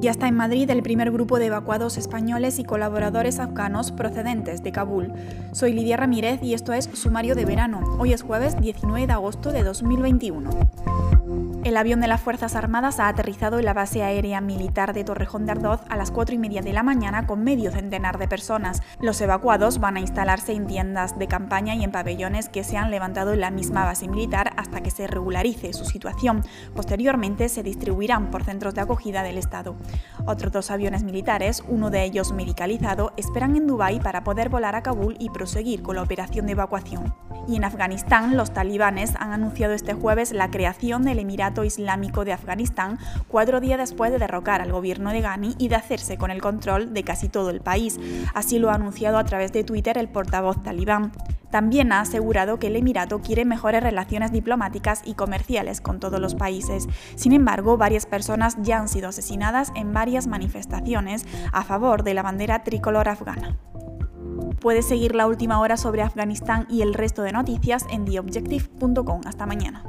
Ya está en Madrid el primer grupo de evacuados españoles y colaboradores afganos procedentes de Kabul. Soy Lidia Ramírez y esto es Sumario de Verano. Hoy es jueves 19 de agosto de 2021. El avión de las Fuerzas Armadas ha aterrizado en la base aérea militar de Torrejón de Ardoz a las 4 y media de la mañana con medio centenar de personas. Los evacuados van a instalarse en tiendas de campaña y en pabellones que se han levantado en la misma base militar hasta que se regularice su situación. Posteriormente se distribuirán por centros de acogida del Estado. Otros dos aviones militares, uno de ellos medicalizado, esperan en Dubái para poder volar a Kabul y proseguir con la operación de evacuación. Y en Afganistán, los talibanes han anunciado este jueves la creación del Emirato Islámico de Afganistán, cuatro días después de derrocar al gobierno de Ghani y de hacerse con el control de casi todo el país. Así lo ha anunciado a través de Twitter el portavoz talibán. También ha asegurado que el Emirato quiere mejores relaciones diplomáticas y comerciales con todos los países. Sin embargo, varias personas ya han sido asesinadas en varias manifestaciones a favor de la bandera tricolor afgana. Puedes seguir la última hora sobre Afganistán y el resto de noticias en theobjective.com. Hasta mañana.